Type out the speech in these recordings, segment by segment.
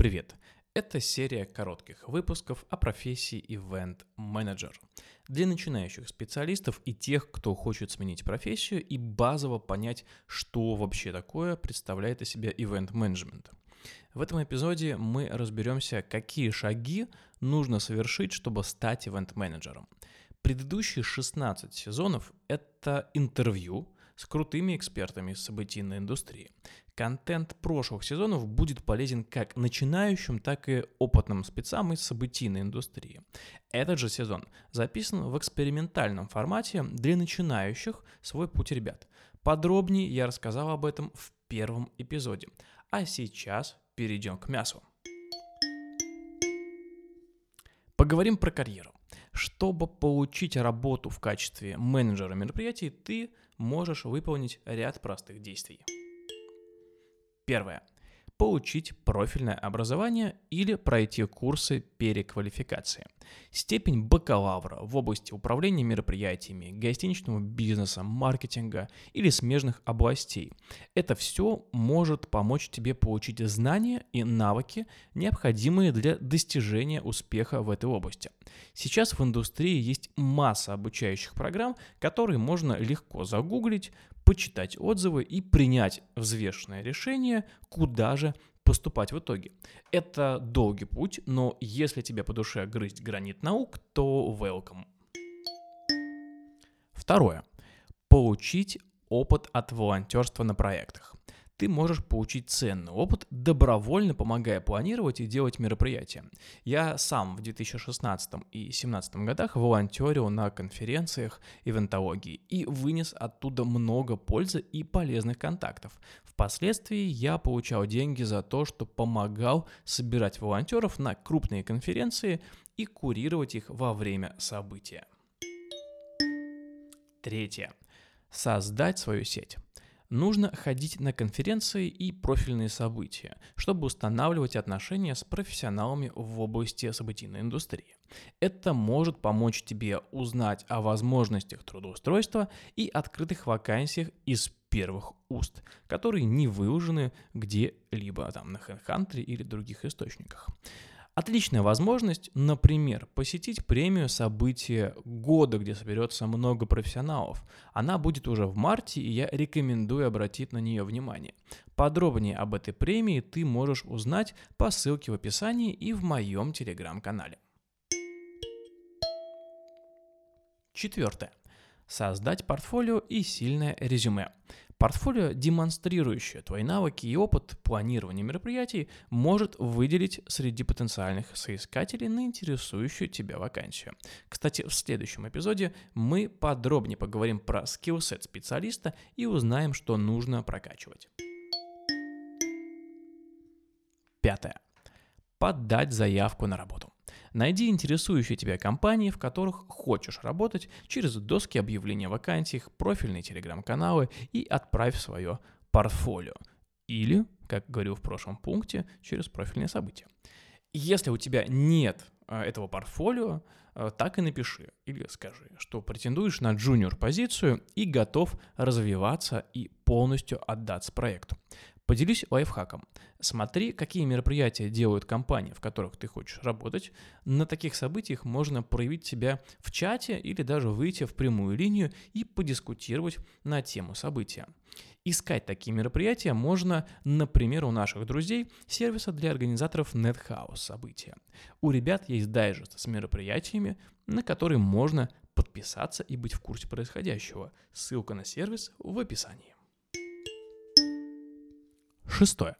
Привет! Это серия коротких выпусков о профессии Event Manager для начинающих специалистов и тех, кто хочет сменить профессию и базово понять, что вообще такое представляет из себя Event Management. В этом эпизоде мы разберемся, какие шаги нужно совершить, чтобы стать ивент-менеджером. Предыдущие 16 сезонов — это интервью с крутыми экспертами из событийной индустрии. Контент прошлых сезонов будет полезен как начинающим, так и опытным спецам из событийной индустрии. Этот же сезон записан в экспериментальном формате для начинающих свой путь ребят. Подробнее я рассказал об этом в первом эпизоде. А сейчас перейдем к мясу. Поговорим про карьеру. Чтобы получить работу в качестве менеджера мероприятий, ты можешь выполнить ряд простых действий. Первое. Получить профильное образование или пройти курсы переквалификации. Степень бакалавра в области управления мероприятиями, гостиничного бизнеса, маркетинга или смежных областей. Это все может помочь тебе получить знания и навыки, необходимые для достижения успеха в этой области. Сейчас в индустрии есть масса обучающих программ, которые можно легко загуглить, почитать отзывы и принять взвешенное решение, куда же поступать в итоге. Это долгий путь, но если тебе по душе грызть гранит наук, то welcome. Второе. Получить опыт от волонтерства на проектах ты можешь получить ценный опыт, добровольно помогая планировать и делать мероприятия. Я сам в 2016 и 2017 годах волонтерил на конференциях ивентологии и вынес оттуда много пользы и полезных контактов. Впоследствии я получал деньги за то, что помогал собирать волонтеров на крупные конференции и курировать их во время события. Третье. Создать свою сеть нужно ходить на конференции и профильные события, чтобы устанавливать отношения с профессионалами в области событийной индустрии. Это может помочь тебе узнать о возможностях трудоустройства и открытых вакансиях из первых уст, которые не выложены где-либо там на HeadHunter или других источниках. Отличная возможность, например, посетить премию события года, где соберется много профессионалов. Она будет уже в марте, и я рекомендую обратить на нее внимание. Подробнее об этой премии ты можешь узнать по ссылке в описании и в моем телеграм-канале. Четвертое. Создать портфолио и сильное резюме. Портфолио, демонстрирующее твои навыки и опыт планирования мероприятий, может выделить среди потенциальных соискателей на интересующую тебя вакансию. Кстати, в следующем эпизоде мы подробнее поговорим про скиллсет специалиста и узнаем, что нужно прокачивать. Пятое. Подать заявку на работу. Найди интересующие тебя компании, в которых хочешь работать через доски объявления о вакансиях, профильные телеграм-каналы и отправь свое портфолио. Или, как говорил в прошлом пункте, через профильные события. Если у тебя нет э, этого портфолио, э, так и напиши или скажи, что претендуешь на джуниор позицию и готов развиваться и полностью отдаться проекту. Поделюсь лайфхаком. Смотри, какие мероприятия делают компании, в которых ты хочешь работать. На таких событиях можно проявить себя в чате или даже выйти в прямую линию и подискутировать на тему события. Искать такие мероприятия можно, например, у наших друзей сервиса для организаторов NetHouse события. У ребят есть дайджест с мероприятиями, на которые можно подписаться и быть в курсе происходящего. Ссылка на сервис в описании. Шестое.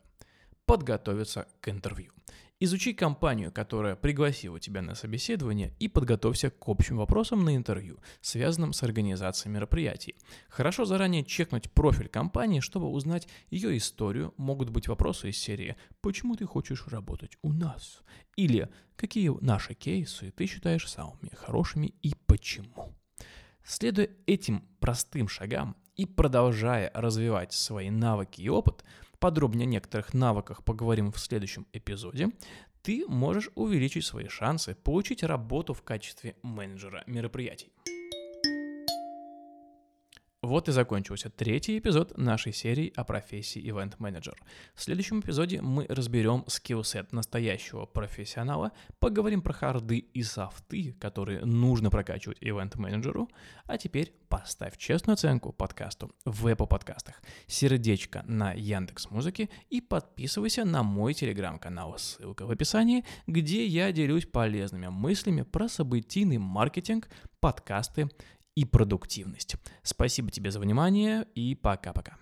Подготовиться к интервью. Изучи компанию, которая пригласила тебя на собеседование, и подготовься к общим вопросам на интервью, связанным с организацией мероприятий. Хорошо заранее чекнуть профиль компании, чтобы узнать ее историю. Могут быть вопросы из серии «Почему ты хочешь работать у нас?» или «Какие наши кейсы ты считаешь самыми хорошими и почему?» Следуя этим простым шагам и продолжая развивать свои навыки и опыт – Подробнее о некоторых навыках поговорим в следующем эпизоде. Ты можешь увеличить свои шансы получить работу в качестве менеджера мероприятий. Вот и закончился третий эпизод нашей серии о профессии Event Manager. В следующем эпизоде мы разберем скиллсет настоящего профессионала, поговорим про харды и софты, которые нужно прокачивать Event менеджеру а теперь поставь честную оценку подкасту в Apple подкастах, сердечко на Яндекс Музыке и подписывайся на мой телеграм-канал, ссылка в описании, где я делюсь полезными мыслями про событийный маркетинг, подкасты и продуктивность. Спасибо тебе за внимание и пока-пока.